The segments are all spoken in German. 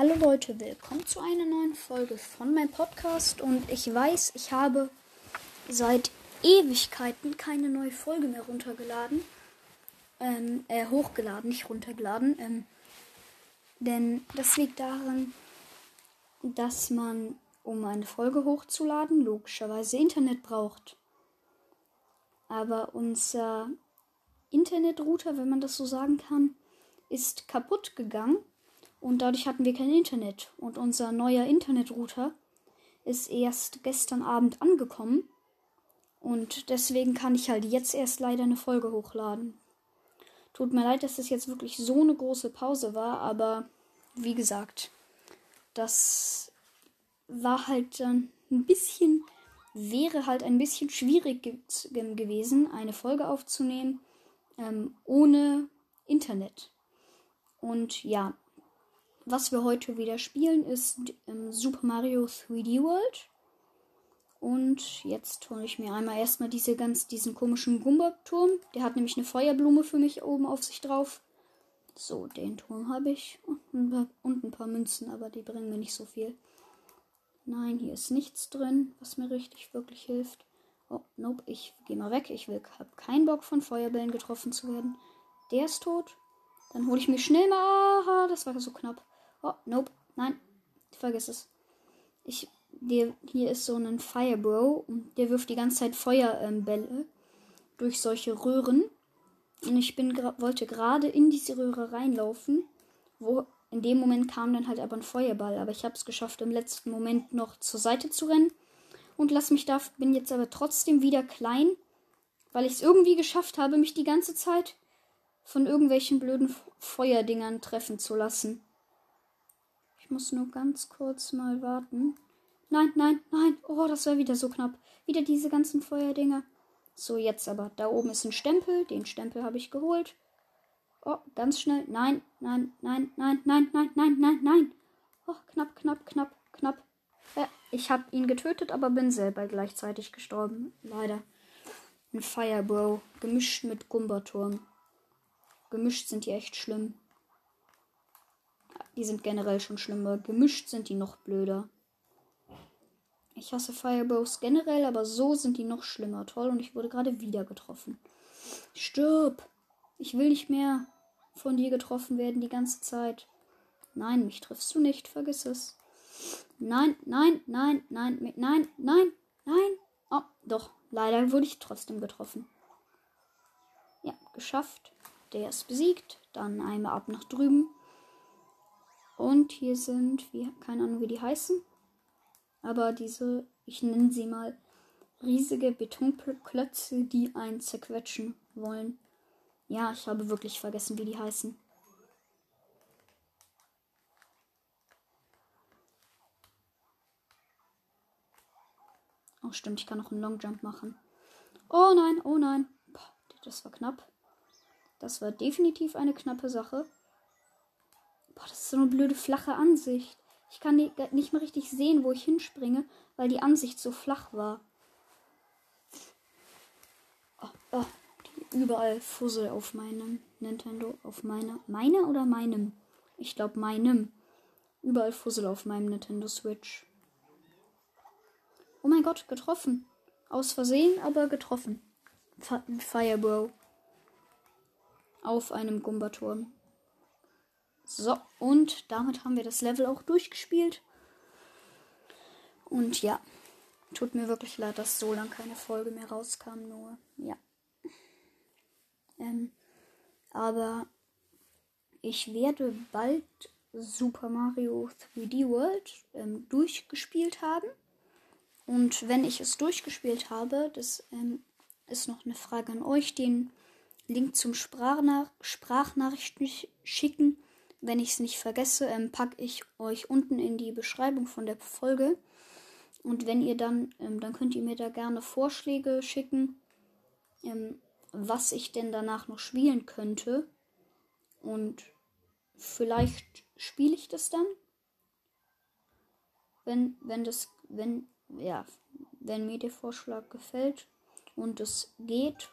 Hallo Leute, willkommen zu einer neuen Folge von meinem Podcast. Und ich weiß, ich habe seit Ewigkeiten keine neue Folge mehr runtergeladen. Ähm, äh, hochgeladen, nicht runtergeladen. Ähm, denn das liegt daran, dass man, um eine Folge hochzuladen, logischerweise Internet braucht. Aber unser Internetrouter, wenn man das so sagen kann, ist kaputt gegangen und dadurch hatten wir kein Internet. Und unser neuer Internetrouter ist erst gestern Abend angekommen. Und deswegen kann ich halt jetzt erst leider eine Folge hochladen. Tut mir leid, dass das jetzt wirklich so eine große Pause war, aber wie gesagt, das war halt dann ein bisschen, wäre halt ein bisschen schwierig ge gewesen, eine Folge aufzunehmen ähm, ohne Internet. Und ja, was wir heute wieder spielen, ist ähm, Super Mario 3D World. Und jetzt hole ich mir einmal erstmal diese ganz, diesen komischen Gumba-Turm. Der hat nämlich eine Feuerblume für mich oben auf sich drauf. So, den Turm habe ich. Und ein paar Münzen, aber die bringen mir nicht so viel. Nein, hier ist nichts drin, was mir richtig wirklich hilft. Oh, nope, ich gehe mal weg. Ich will, habe keinen Bock von Feuerbällen getroffen zu werden. Der ist tot. Dann hole ich mir schnell mal. Aha, das war so knapp. Oh, nope. Nein. Vergiss es. Ich. Der, hier ist so ein Firebro. Der wirft die ganze Zeit Feuerbälle ähm, durch solche Röhren. Und ich bin wollte gerade in diese Röhre reinlaufen. Wo in dem Moment kam dann halt aber ein Feuerball. Aber ich habe es geschafft, im letzten Moment noch zur Seite zu rennen. Und lass mich da. Bin jetzt aber trotzdem wieder klein. Weil ich es irgendwie geschafft habe, mich die ganze Zeit von irgendwelchen blöden Feuerdingern treffen zu lassen. Ich muss nur ganz kurz mal warten. Nein, nein, nein. Oh, das war wieder so knapp. Wieder diese ganzen Feuerdinger. So, jetzt aber. Da oben ist ein Stempel. Den Stempel habe ich geholt. Oh, ganz schnell. Nein, nein, nein, nein, nein, nein, nein, nein, nein. Oh, knapp, knapp, knapp, knapp. Ja, ich habe ihn getötet, aber bin selber gleichzeitig gestorben. Leider. Ein Firebro. Gemischt mit Gumbaturm. Gemischt sind die echt schlimm. Die sind generell schon schlimmer. Gemischt sind die noch blöder. Ich hasse Firebows generell, aber so sind die noch schlimmer. Toll, und ich wurde gerade wieder getroffen. Stirb! Ich will nicht mehr von dir getroffen werden die ganze Zeit. Nein, mich triffst du nicht, vergiss es. Nein, nein, nein, nein, nein, nein, nein. Oh, doch, leider wurde ich trotzdem getroffen. Ja, geschafft. Der ist besiegt. Dann einmal ab nach drüben. Und hier sind, wie, keine Ahnung, wie die heißen. Aber diese, ich nenne sie mal riesige Betonklötze, die einen zerquetschen wollen. Ja, ich habe wirklich vergessen, wie die heißen. Oh, stimmt, ich kann noch einen Longjump machen. Oh nein, oh nein. Das war knapp. Das war definitiv eine knappe Sache. Boah, das ist so eine blöde flache Ansicht. Ich kann nicht mehr richtig sehen, wo ich hinspringe, weil die Ansicht so flach war. Oh, oh, überall Fussel auf meinem Nintendo. Auf meiner. Meiner oder meinem? Ich glaube meinem. Überall Fussel auf meinem Nintendo Switch. Oh mein Gott, getroffen. Aus Versehen, aber getroffen. Firebro. Auf einem Gumbaturm. So, und damit haben wir das Level auch durchgespielt. Und ja, tut mir wirklich leid, dass so lange keine Folge mehr rauskam, nur ja. Ähm, aber ich werde bald Super Mario 3D World ähm, durchgespielt haben. Und wenn ich es durchgespielt habe, das ähm, ist noch eine Frage an euch, den Link zum Sprachnach Sprachnachrichten schicken wenn ich es nicht vergesse, ähm, packe ich euch unten in die Beschreibung von der Folge. Und wenn ihr dann, ähm, dann könnt ihr mir da gerne Vorschläge schicken, ähm, was ich denn danach noch spielen könnte. Und vielleicht spiele ich das dann. Wenn, wenn das, wenn, ja, wenn mir der Vorschlag gefällt und es geht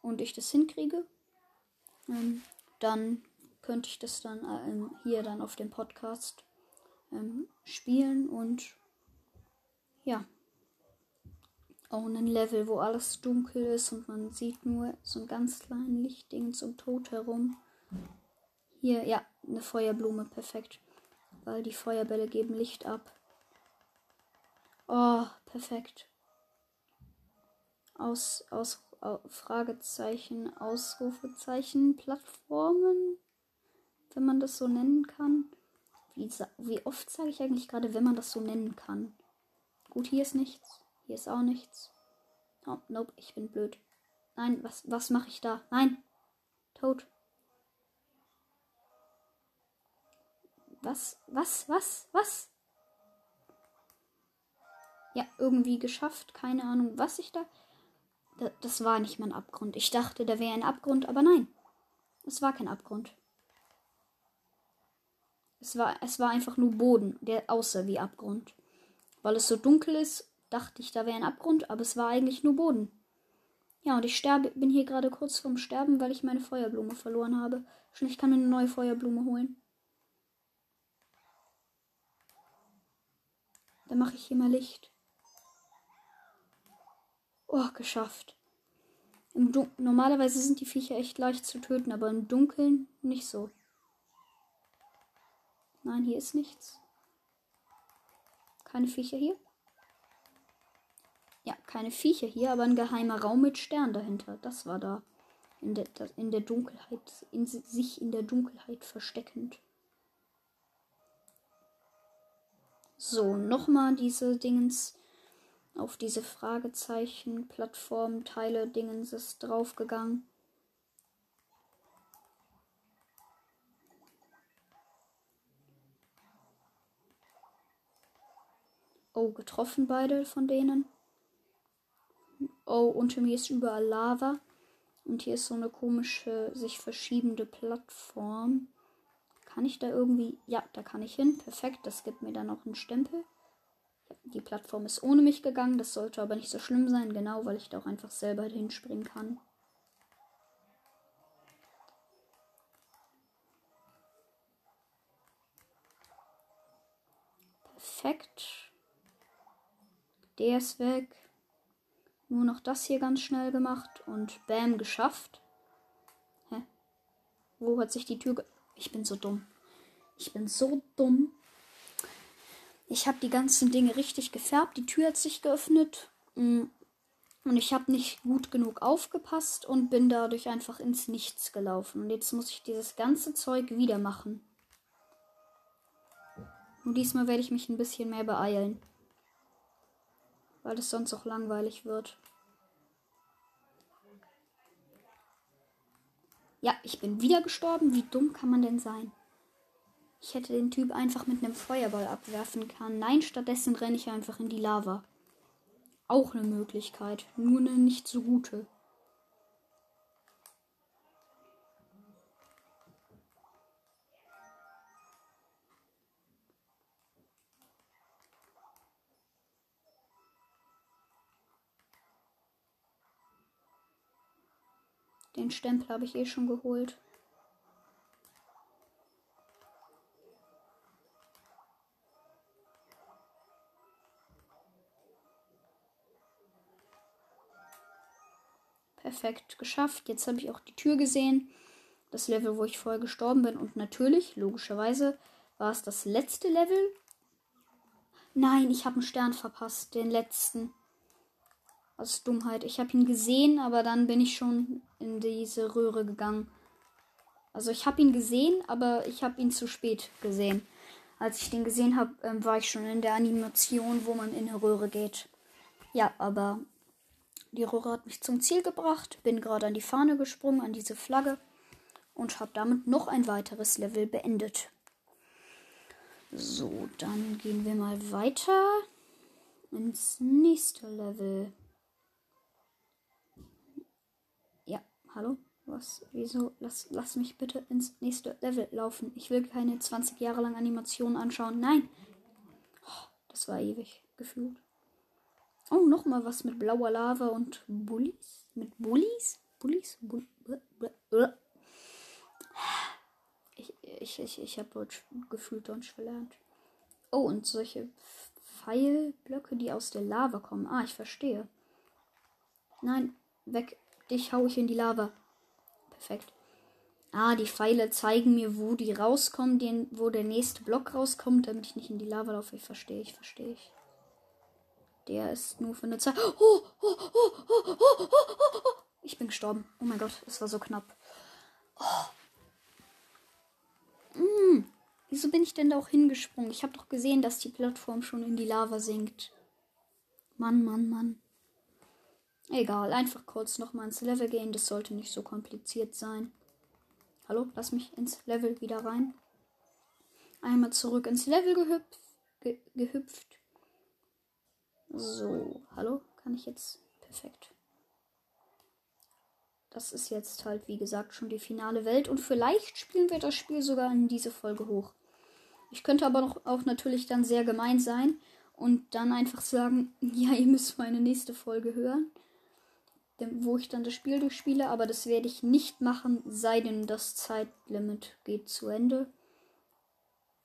und ich das hinkriege, ähm, dann könnte ich das dann ähm, hier dann auf dem Podcast ähm, spielen und ja. Auch ein Level, wo alles dunkel ist und man sieht nur so ein ganz kleines Lichtding zum Tod herum. Hier, ja, eine Feuerblume, perfekt. Weil die Feuerbälle geben Licht ab. Oh, perfekt. Aus, aus, Fragezeichen, Ausrufezeichen, Plattformen, wenn man das so nennen kann. Wie, wie oft sage ich eigentlich gerade, wenn man das so nennen kann? Gut, hier ist nichts. Hier ist auch nichts. Oh, nope, ich bin blöd. Nein, was, was mache ich da? Nein. Tot. Was, was, was, was? Ja, irgendwie geschafft. Keine Ahnung, was ich da. Das war nicht mein Abgrund. Ich dachte, da wäre ein Abgrund, aber nein. Es war kein Abgrund. Es war, es war einfach nur Boden, der aussah wie Abgrund. Weil es so dunkel ist, dachte ich, da wäre ein Abgrund, aber es war eigentlich nur Boden. Ja, und ich sterbe, bin hier gerade kurz vorm Sterben, weil ich meine Feuerblume verloren habe. Schon, ich kann mir eine neue Feuerblume holen. Dann mache ich hier mal Licht. Oh, geschafft. Normalerweise sind die Viecher echt leicht zu töten, aber im Dunkeln nicht so. Nein, hier ist nichts. Keine Viecher hier? Ja, keine Viecher hier, aber ein geheimer Raum mit Stern dahinter. Das war da. In der, in der Dunkelheit, in sich in der Dunkelheit versteckend. So, nochmal diese Dingens auf diese Fragezeichen, Plattform, Teile, Dingens ist draufgegangen. Oh, getroffen beide von denen. Oh, unter mir ist überall Lava. Und hier ist so eine komische, sich verschiebende Plattform. Kann ich da irgendwie. Ja, da kann ich hin. Perfekt. Das gibt mir dann noch einen Stempel. Die Plattform ist ohne mich gegangen. Das sollte aber nicht so schlimm sein. Genau, weil ich da auch einfach selber hinspringen kann. Der ist weg. Nur noch das hier ganz schnell gemacht und bam, geschafft. Hä? Wo hat sich die Tür Ich bin so dumm. Ich bin so dumm. Ich habe die ganzen Dinge richtig gefärbt. Die Tür hat sich geöffnet. Mm. Und ich habe nicht gut genug aufgepasst und bin dadurch einfach ins Nichts gelaufen. Und jetzt muss ich dieses ganze Zeug wieder machen. Und diesmal werde ich mich ein bisschen mehr beeilen weil es sonst auch langweilig wird. Ja, ich bin wieder gestorben. Wie dumm kann man denn sein? Ich hätte den Typ einfach mit einem Feuerball abwerfen können. Nein, stattdessen renne ich einfach in die Lava. Auch eine Möglichkeit, nur eine nicht so gute. Den Stempel habe ich eh schon geholt. Perfekt geschafft. Jetzt habe ich auch die Tür gesehen. Das Level, wo ich vorher gestorben bin. Und natürlich, logischerweise, war es das letzte Level. Nein, ich habe einen Stern verpasst. Den letzten. Aus Dummheit. Ich habe ihn gesehen, aber dann bin ich schon in diese Röhre gegangen. Also ich habe ihn gesehen, aber ich habe ihn zu spät gesehen. Als ich den gesehen habe, ähm, war ich schon in der Animation, wo man in eine Röhre geht. Ja, aber die Röhre hat mich zum Ziel gebracht, bin gerade an die Fahne gesprungen, an diese Flagge und habe damit noch ein weiteres Level beendet. So, dann gehen wir mal weiter ins nächste Level. Hallo? Was? Wieso? Lass, lass mich bitte ins nächste Level laufen. Ich will keine 20 Jahre lang Animationen anschauen. Nein! Oh, das war ewig gefühlt. Oh, nochmal was mit blauer Lava und Bullies? Mit Bullies? Bullies? Bull ich ich, ich, ich habe Deutsch gefühlt Deutsch verlernt. Oh, und solche Pfeilblöcke, die aus der Lava kommen. Ah, ich verstehe. Nein, weg. Dich hau ich in die Lava. Perfekt. Ah, die Pfeile zeigen mir, wo die rauskommen, den, wo der nächste Block rauskommt, damit ich nicht in die Lava laufe. Ich verstehe, ich verstehe ich. Der ist nur für eine Zeit. Oh, oh, oh, oh, oh, oh, ich bin gestorben. Oh mein Gott, es war so knapp. Oh. Mm, wieso bin ich denn da auch hingesprungen? Ich habe doch gesehen, dass die Plattform schon in die Lava sinkt. Mann, Mann, Mann. Egal, einfach kurz nochmal ins Level gehen. Das sollte nicht so kompliziert sein. Hallo, lass mich ins Level wieder rein. Einmal zurück ins Level gehüpft. Ge gehüpft. So, hallo, kann ich jetzt perfekt. Das ist jetzt halt, wie gesagt, schon die finale Welt und vielleicht spielen wir das Spiel sogar in diese Folge hoch. Ich könnte aber noch, auch natürlich dann sehr gemein sein und dann einfach sagen, ja, ihr müsst meine nächste Folge hören wo ich dann das Spiel durchspiele, aber das werde ich nicht machen, sei denn das Zeitlimit geht zu Ende.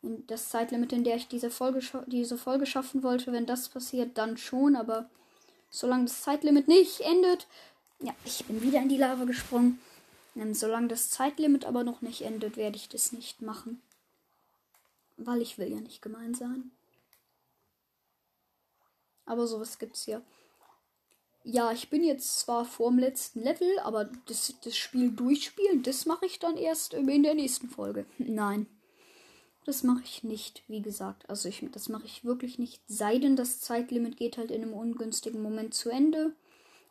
Und das Zeitlimit, in der ich diese Folge, diese Folge schaffen wollte, wenn das passiert, dann schon, aber solange das Zeitlimit nicht endet, ja, ich bin wieder in die Lava gesprungen. Und solange das Zeitlimit aber noch nicht endet, werde ich das nicht machen. Weil ich will ja nicht gemein sein. Aber sowas gibt's ja ja, ich bin jetzt zwar vorm letzten Level, aber das, das Spiel durchspielen, das mache ich dann erst in der nächsten Folge. Nein. Das mache ich nicht, wie gesagt. Also ich, das mache ich wirklich nicht. Sei denn, das Zeitlimit geht halt in einem ungünstigen Moment zu Ende.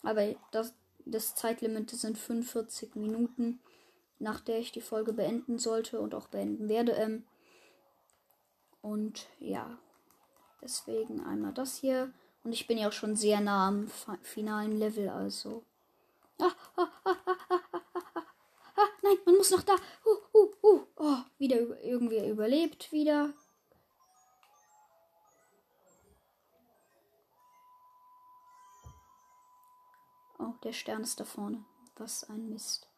Aber das, das Zeitlimit sind 45 Minuten, nach der ich die Folge beenden sollte und auch beenden werde. Ähm, und ja, deswegen einmal das hier. Und ich bin ja auch schon sehr nah am finalen Level, also. Ah, ah, ah, ah, ah, ah, ah, ah, nein, man muss noch da. Uh, uh, uh. Oh, wieder irgendwie überlebt, wieder. Oh, der Stern ist da vorne. Was ein Mist.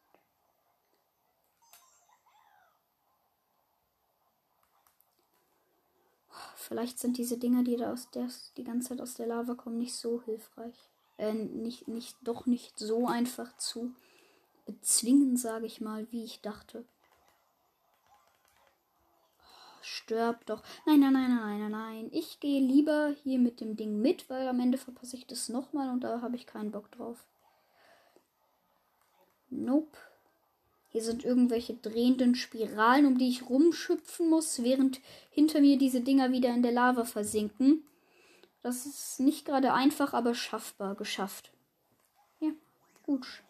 Vielleicht sind diese Dinger, die da aus der, die ganze Zeit aus der Lava kommen, nicht so hilfreich. Äh, nicht, nicht, doch nicht so einfach zu bezwingen, sage ich mal, wie ich dachte. stirb doch. Nein, nein, nein, nein, nein, nein. Ich gehe lieber hier mit dem Ding mit, weil am Ende verpasse ich das nochmal und da habe ich keinen Bock drauf. Nope. Hier sind irgendwelche drehenden Spiralen, um die ich rumschüpfen muss, während hinter mir diese Dinger wieder in der Lava versinken. Das ist nicht gerade einfach, aber schaffbar. Geschafft. Ja, gut.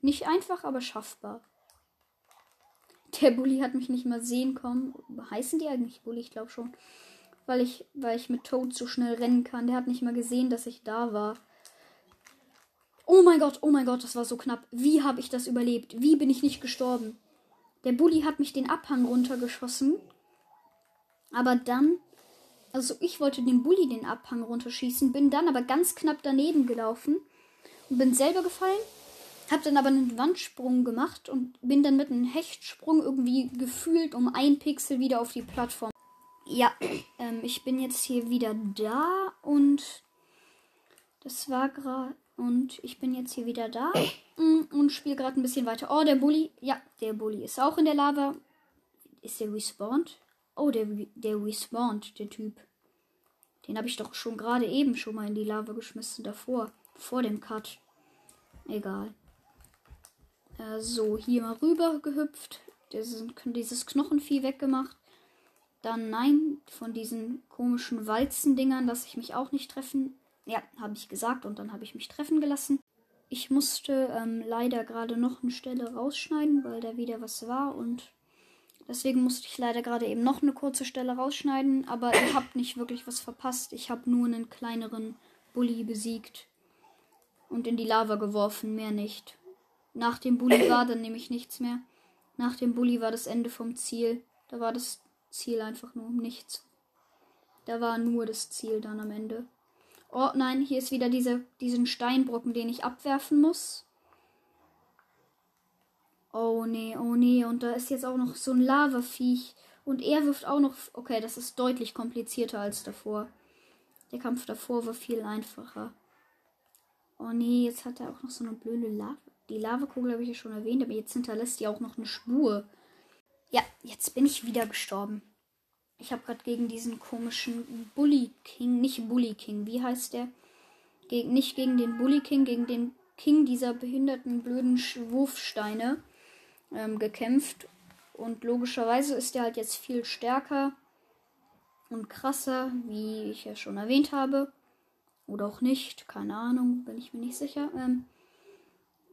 Nicht einfach, aber schaffbar. Der Bully hat mich nicht mal sehen kommen. Heißen die eigentlich Bully? Ich glaube schon. Weil ich, weil ich mit Toad so schnell rennen kann. Der hat nicht mal gesehen, dass ich da war. Oh mein Gott, oh mein Gott, das war so knapp. Wie habe ich das überlebt? Wie bin ich nicht gestorben? Der Bully hat mich den Abhang runtergeschossen. Aber dann, also ich wollte dem Bully den Abhang runterschießen, bin dann aber ganz knapp daneben gelaufen und bin selber gefallen. Hab dann aber einen Wandsprung gemacht und bin dann mit einem Hechtsprung irgendwie gefühlt um ein Pixel wieder auf die Plattform. Ja, ähm, ich bin jetzt hier wieder da und das war gerade und ich bin jetzt hier wieder da mm, und spiele gerade ein bisschen weiter. Oh, der Bully. Ja, der Bully ist auch in der Lava. Ist der respawned? Oh, der, der respawned, der Typ. Den habe ich doch schon gerade eben schon mal in die Lava geschmissen. Davor. Vor dem Cut. Egal. Äh, so, hier mal rüber gehüpft. dieses Knochenvieh weggemacht. Dann nein, von diesen komischen Walzendingern lasse ich mich auch nicht treffen. Ja, habe ich gesagt und dann habe ich mich treffen gelassen. Ich musste ähm, leider gerade noch eine Stelle rausschneiden, weil da wieder was war und deswegen musste ich leider gerade eben noch eine kurze Stelle rausschneiden. Aber ihr habt nicht wirklich was verpasst. Ich habe nur einen kleineren Bully besiegt und in die Lava geworfen, mehr nicht. Nach dem Bully war dann nämlich nichts mehr. Nach dem Bully war das Ende vom Ziel. Da war das Ziel einfach nur nichts. Da war nur das Ziel dann am Ende. Oh nein, hier ist wieder diese, diesen Steinbrocken, den ich abwerfen muss. Oh nee, oh nee. Und da ist jetzt auch noch so ein Lavaviech. Und er wirft auch noch. Okay, das ist deutlich komplizierter als davor. Der Kampf davor war viel einfacher. Oh nee, jetzt hat er auch noch so eine blöde Lava. Die Lavakugel habe ich ja schon erwähnt, aber jetzt hinterlässt die auch noch eine Spur. Ja, jetzt bin ich wieder gestorben. Ich habe gerade gegen diesen komischen Bully King, nicht Bully King, wie heißt der? Gegen, nicht gegen den Bully King, gegen den King dieser behinderten blöden Wurfsteine ähm, gekämpft. Und logischerweise ist er halt jetzt viel stärker und krasser, wie ich ja schon erwähnt habe. Oder auch nicht, keine Ahnung, bin ich mir nicht sicher. Ähm,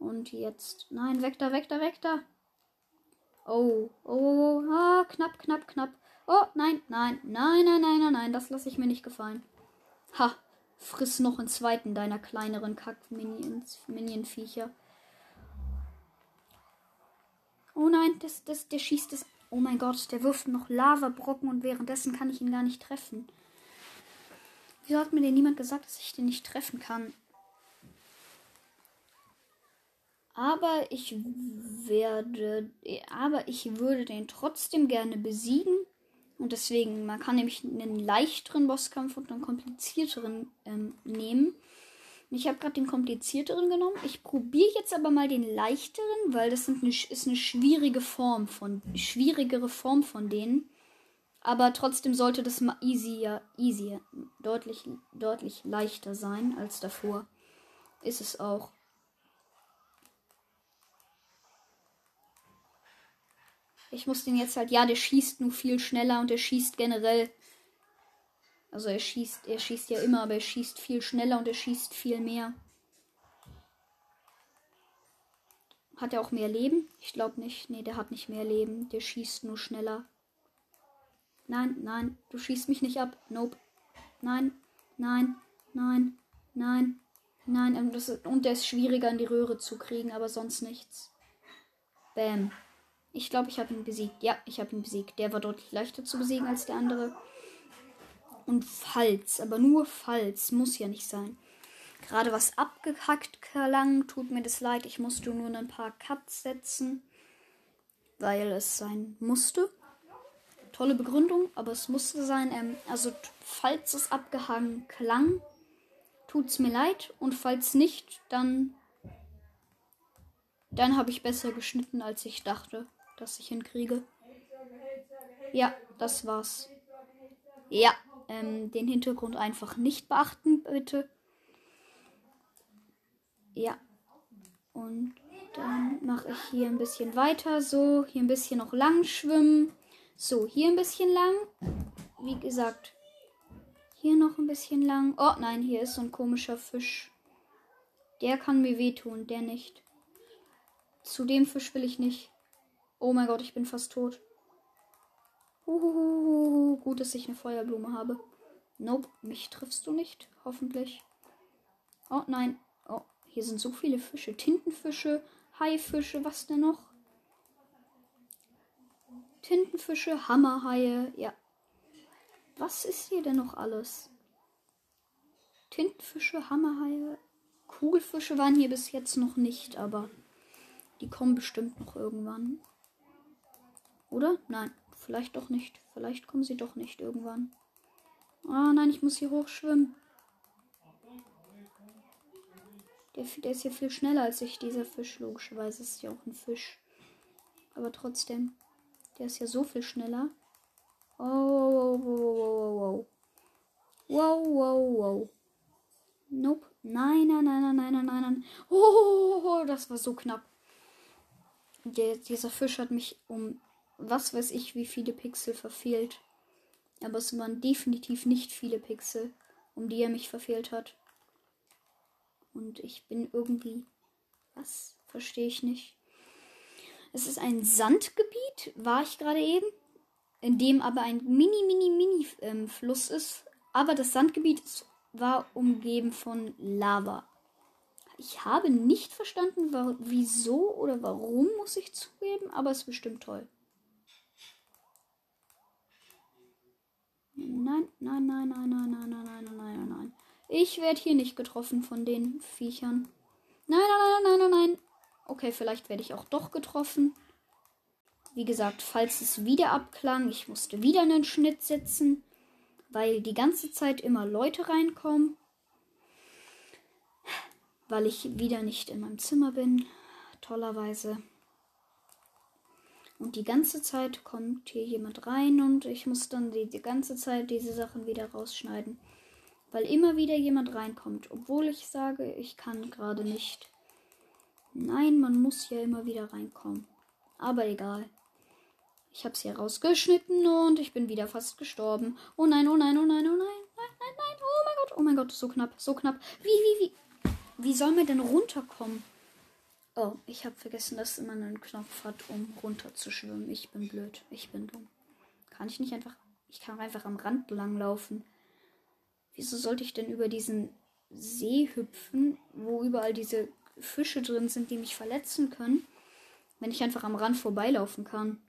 und jetzt, nein, weg da, weg da, weg da. Oh, oh, oh, oh, ah, knapp, knapp, knapp. Oh, nein, nein, nein, nein, nein, nein, nein, das lasse ich mir nicht gefallen. Ha, friss noch einen zweiten deiner kleineren Kack-Minion-Viecher. Oh nein, das, das, der schießt es. Oh mein Gott, der wirft noch Lavabrocken und währenddessen kann ich ihn gar nicht treffen. Wieso hat mir denn niemand gesagt, dass ich den nicht treffen kann? Aber ich werde, aber ich würde den trotzdem gerne besiegen. Und deswegen, man kann nämlich einen leichteren Bosskampf und einen komplizierteren ähm, nehmen. Ich habe gerade den komplizierteren genommen. Ich probiere jetzt aber mal den leichteren, weil das eine, ist eine schwierige Form von schwierigere Form von denen. Aber trotzdem sollte das mal easier, easier, deutlich, deutlich leichter sein als davor. Ist es auch. Ich muss den jetzt halt, ja, der schießt nur viel schneller und er schießt generell. Also er schießt, er schießt ja immer, aber er schießt viel schneller und er schießt viel mehr. Hat er auch mehr Leben? Ich glaube nicht. Nee, der hat nicht mehr Leben. Der schießt nur schneller. Nein, nein, du schießt mich nicht ab. Nope. Nein, nein, nein, nein, nein. Und, das und der ist schwieriger in die Röhre zu kriegen, aber sonst nichts. Bam. Ich glaube, ich habe ihn besiegt. Ja, ich habe ihn besiegt. Der war deutlich leichter zu besiegen als der andere. Und falls, aber nur falls, muss ja nicht sein. Gerade was abgehackt klang, tut mir das leid. Ich musste nur ein paar Cuts setzen, weil es sein musste. Tolle Begründung, aber es musste sein. Ähm, also, falls es abgehangen klang, tut es mir leid. Und falls nicht, dann, dann habe ich besser geschnitten, als ich dachte das ich hinkriege. Ja, das war's. Ja, ähm, den Hintergrund einfach nicht beachten, bitte. Ja. Und dann mache ich hier ein bisschen weiter. So, hier ein bisschen noch lang schwimmen. So, hier ein bisschen lang. Wie gesagt, hier noch ein bisschen lang. Oh nein, hier ist so ein komischer Fisch. Der kann mir wehtun, der nicht. Zu dem Fisch will ich nicht. Oh mein Gott, ich bin fast tot. Uhuhu, gut, dass ich eine Feuerblume habe. Nope, mich triffst du nicht. Hoffentlich. Oh nein. Oh, hier sind so viele Fische. Tintenfische, Haifische, was denn noch? Tintenfische, Hammerhaie, ja. Was ist hier denn noch alles? Tintenfische, Hammerhaie, Kugelfische waren hier bis jetzt noch nicht, aber die kommen bestimmt noch irgendwann. Oder? Nein, vielleicht doch nicht. Vielleicht kommen sie doch nicht irgendwann. Ah, nein, ich muss hier hochschwimmen. Der, der ist ja viel schneller als ich, dieser Fisch. Logischerweise ist es ja auch ein Fisch. Aber trotzdem, der ist ja so viel schneller. Oh, wow, wow, wow, wow. Wow, wow, wow. Nope. Nein, nein, nein, nein, nein, nein, nein, nein. Oh, das war so knapp. Der, dieser Fisch hat mich um was weiß ich, wie viele Pixel verfehlt. Aber es waren definitiv nicht viele Pixel, um die er mich verfehlt hat. Und ich bin irgendwie. Was? Verstehe ich nicht. Es ist ein Sandgebiet, war ich gerade eben, in dem aber ein mini, mini, mini ähm, Fluss ist. Aber das Sandgebiet war umgeben von Lava. Ich habe nicht verstanden, wieso oder warum, muss ich zugeben, aber es ist bestimmt toll. Nein, nein, nein, nein, nein, nein, nein, nein, nein, nein, nein. Ich werde hier nicht getroffen von den Viechern. Nein, nein, nein, nein, nein, nein. Okay, vielleicht werde ich auch doch getroffen. Wie gesagt, falls es wieder abklang, ich musste wieder einen Schnitt setzen, weil die ganze Zeit immer Leute reinkommen. Weil ich wieder nicht in meinem Zimmer bin, tollerweise. Und die ganze Zeit kommt hier jemand rein und ich muss dann die, die ganze Zeit diese Sachen wieder rausschneiden. Weil immer wieder jemand reinkommt, obwohl ich sage, ich kann gerade nicht. Nein, man muss ja immer wieder reinkommen. Aber egal. Ich habe es hier rausgeschnitten und ich bin wieder fast gestorben. Oh nein, oh nein, oh nein, oh nein, nein, nein, nein. Oh mein Gott, oh mein Gott, so knapp, so knapp. Wie, wie, wie? Wie soll man denn runterkommen? Oh, ich habe vergessen, dass man einen Knopf hat, um runterzuschwimmen. Ich bin blöd, ich bin dumm. Kann ich nicht einfach. Ich kann einfach am Rand langlaufen. Wieso sollte ich denn über diesen See hüpfen, wo überall diese Fische drin sind, die mich verletzen können, wenn ich einfach am Rand vorbeilaufen kann?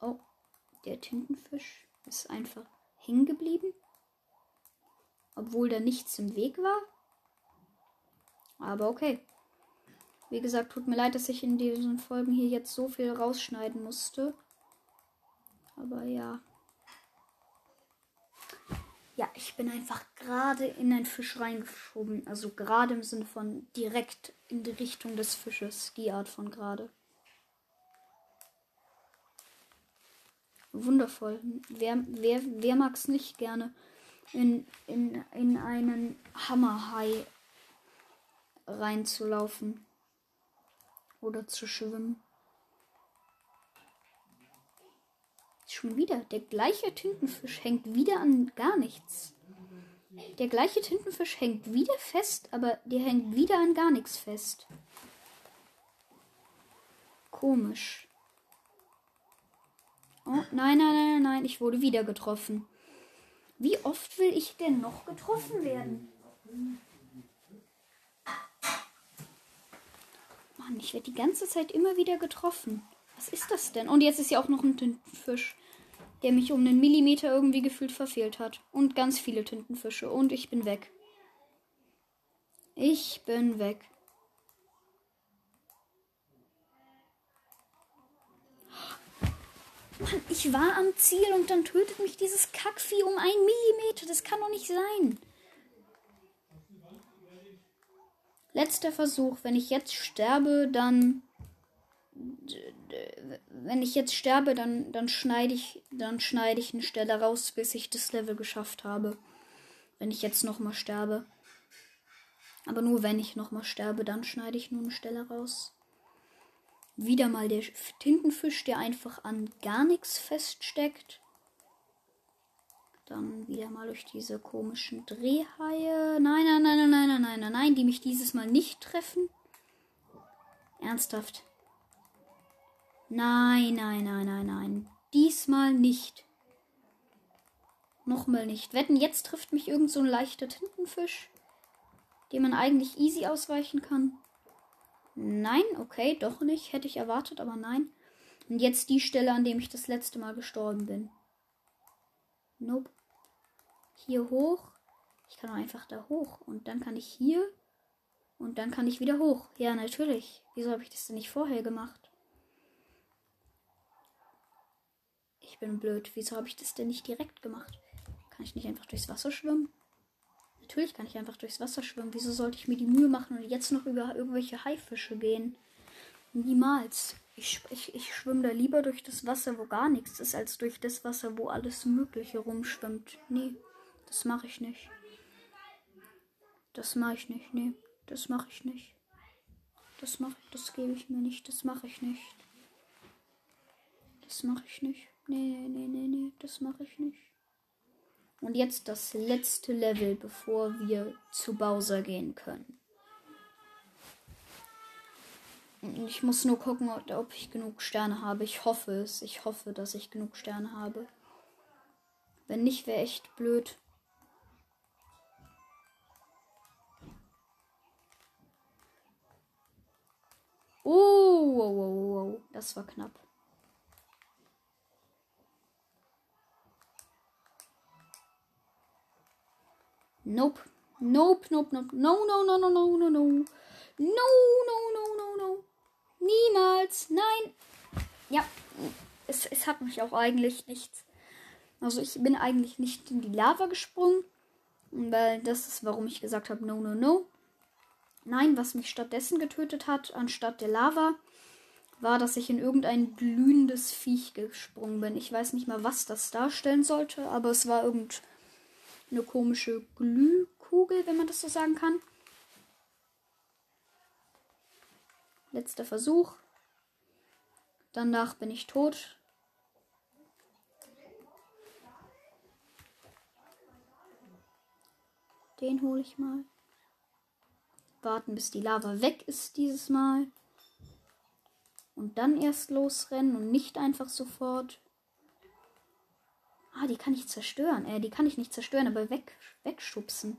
Oh, der Tintenfisch ist einfach hängen geblieben. Obwohl da nichts im Weg war. Aber okay. Wie gesagt, tut mir leid, dass ich in diesen Folgen hier jetzt so viel rausschneiden musste. Aber ja. Ja, ich bin einfach gerade in einen Fisch reingeschoben. Also gerade im Sinne von direkt in die Richtung des Fisches. Die Art von gerade. Wundervoll. Wer, wer, wer mag es nicht gerne in, in, in einen Hammerhai reinzulaufen? Oder zu schwimmen? Schon wieder. Der gleiche Tintenfisch hängt wieder an gar nichts. Der gleiche Tintenfisch hängt wieder fest, aber der hängt wieder an gar nichts fest. Komisch. Oh, nein, nein, nein, nein, ich wurde wieder getroffen. Wie oft will ich denn noch getroffen werden? Mann, ich werde die ganze Zeit immer wieder getroffen. Was ist das denn? Und jetzt ist ja auch noch ein Tintenfisch, der mich um einen Millimeter irgendwie gefühlt verfehlt hat. Und ganz viele Tintenfische. Und ich bin weg. Ich bin weg. Mann, ich war am Ziel und dann tötet mich dieses Kackvieh um einen Millimeter. Das kann doch nicht sein. Letzter Versuch. Wenn ich jetzt sterbe, dann. Wenn ich jetzt sterbe, dann, dann schneide ich, dann schneide ich eine Stelle raus, bis ich das Level geschafft habe. Wenn ich jetzt nochmal sterbe. Aber nur wenn ich nochmal sterbe, dann schneide ich nur eine Stelle raus. Wieder mal der Tintenfisch, der einfach an gar nichts feststeckt. Dann wieder mal durch diese komischen Drehhaie. Nein, nein, nein, nein, nein, nein, nein, nein, die mich dieses Mal nicht treffen. Ernsthaft. Nein, nein, nein, nein, nein. Diesmal nicht. Nochmal nicht. Wetten, jetzt trifft mich irgend so ein leichter Tintenfisch, dem man eigentlich easy ausweichen kann. Nein, okay, doch nicht. Hätte ich erwartet, aber nein. Und jetzt die Stelle, an dem ich das letzte Mal gestorben bin. Nope. Hier hoch. Ich kann auch einfach da hoch. Und dann kann ich hier. Und dann kann ich wieder hoch. Ja, natürlich. Wieso habe ich das denn nicht vorher gemacht? Ich bin blöd. Wieso habe ich das denn nicht direkt gemacht? Kann ich nicht einfach durchs Wasser schwimmen? Natürlich kann ich einfach durchs Wasser schwimmen. Wieso sollte ich mir die Mühe machen und jetzt noch über irgendwelche Haifische gehen? Niemals. Ich, ich, ich schwimme da lieber durch das Wasser, wo gar nichts ist, als durch das Wasser, wo alles Mögliche rumschwimmt. Nee, das mache ich nicht. Das mache ich nicht. Nee, das mache ich nicht. Das mache das gebe ich mir nicht. Das mache ich nicht. Das mache ich nicht. Nee, nee, nee, nee, das mache ich nicht. Und jetzt das letzte Level, bevor wir zu Bowser gehen können. Ich muss nur gucken, ob ich genug Sterne habe. Ich hoffe es. Ich hoffe, dass ich genug Sterne habe. Wenn nicht, wäre echt blöd. Oh, wow, wow, wow. das war knapp. Nope. Nope, nope, nope. No, no, no, no, no, no, no. No, no, no, no, no. Niemals. Nein. Ja, es, es hat mich auch eigentlich nichts. Also ich bin eigentlich nicht in die Lava gesprungen. Weil das ist, warum ich gesagt habe, no, no, no. Nein, was mich stattdessen getötet hat, anstatt der Lava, war, dass ich in irgendein glühendes Viech gesprungen bin. Ich weiß nicht mal, was das darstellen sollte, aber es war irgendeine komische Glühkugel, wenn man das so sagen kann. Letzter Versuch. Danach bin ich tot. Den hole ich mal. Warten, bis die Lava weg ist dieses Mal. Und dann erst losrennen und nicht einfach sofort. Ah, die kann ich zerstören. Äh, die kann ich nicht zerstören, aber weg, wegschubsen.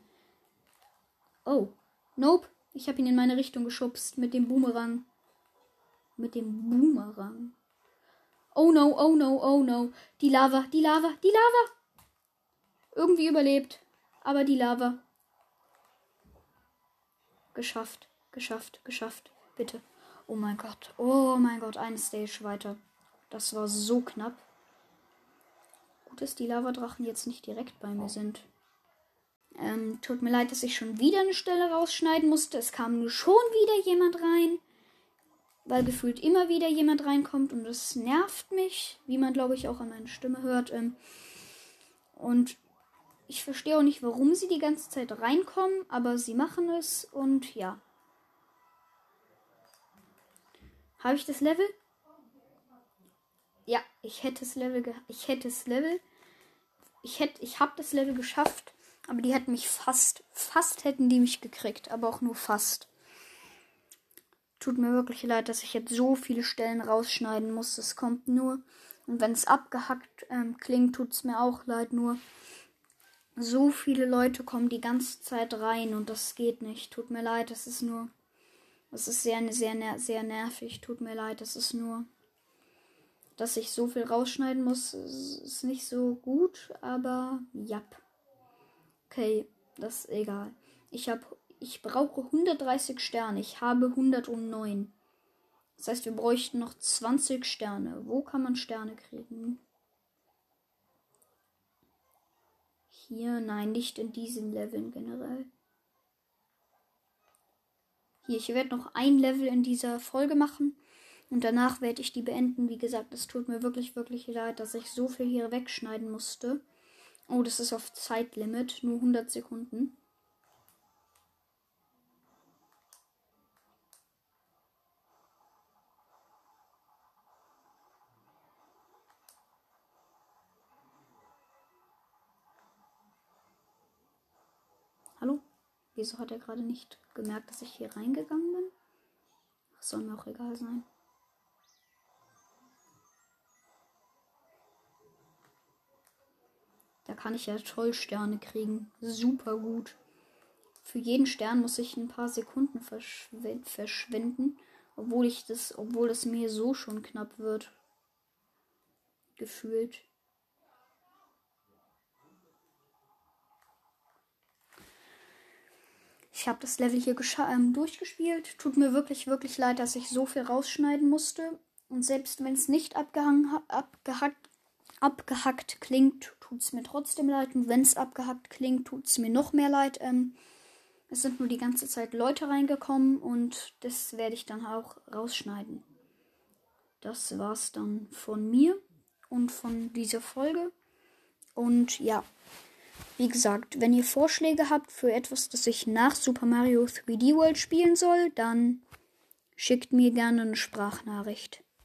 Oh. Nope. Ich habe ihn in meine Richtung geschubst mit dem Boomerang. Mit dem Boomerang. Oh no, oh no, oh no. Die Lava, die Lava, die Lava. Irgendwie überlebt. Aber die Lava. Geschafft, geschafft, geschafft. Bitte. Oh mein Gott. Oh mein Gott, eine Stage weiter. Das war so knapp. Gut, dass die Lavadrachen jetzt nicht direkt bei mir sind. Ähm, tut mir leid, dass ich schon wieder eine Stelle rausschneiden musste. Es kam nur schon wieder jemand rein. Weil gefühlt immer wieder jemand reinkommt und das nervt mich, wie man glaube ich auch an meiner Stimme hört. Ähm, und ich verstehe auch nicht, warum sie die ganze Zeit reinkommen, aber sie machen es und ja. Habe ich das Level? Ja, ich hätte das Level ich hätte das Level ich hätte ich habe das Level geschafft, aber die hätten mich fast fast hätten die mich gekriegt, aber auch nur fast. Tut mir wirklich leid, dass ich jetzt so viele Stellen rausschneiden muss. Es kommt nur und wenn es abgehackt ähm, klingt, tut es mir auch leid. Nur so viele Leute kommen die ganze Zeit rein und das geht nicht. Tut mir leid, das ist nur das ist sehr, sehr, sehr nervig. Tut mir leid. Das ist nur, dass ich so viel rausschneiden muss, ist nicht so gut, aber ja. Okay, das ist egal. Ich habe, ich brauche 130 Sterne. Ich habe 109. Das heißt, wir bräuchten noch 20 Sterne. Wo kann man Sterne kriegen? Hier, nein, nicht in diesen Leveln generell. Hier, ich werde noch ein Level in dieser Folge machen. Und danach werde ich die beenden. Wie gesagt, es tut mir wirklich, wirklich leid, dass ich so viel hier wegschneiden musste. Oh, das ist auf Zeitlimit. Nur 100 Sekunden. Wieso hat er gerade nicht gemerkt, dass ich hier reingegangen bin? Das soll mir auch egal sein. Da kann ich ja toll Sterne kriegen. Super gut. Für jeden Stern muss ich ein paar Sekunden verschwenden, obwohl ich das, obwohl es mir so schon knapp wird. Gefühlt. Ich habe das Level hier ähm, durchgespielt. Tut mir wirklich, wirklich leid, dass ich so viel rausschneiden musste. Und selbst wenn es nicht abgehackt, abgehackt klingt, tut es mir trotzdem leid. Und wenn es abgehackt klingt, tut es mir noch mehr leid. Ähm, es sind nur die ganze Zeit Leute reingekommen und das werde ich dann auch rausschneiden. Das war's dann von mir und von dieser Folge. Und ja. Wie gesagt, wenn ihr Vorschläge habt für etwas, das ich nach Super Mario 3D World spielen soll, dann schickt mir gerne eine Sprachnachricht.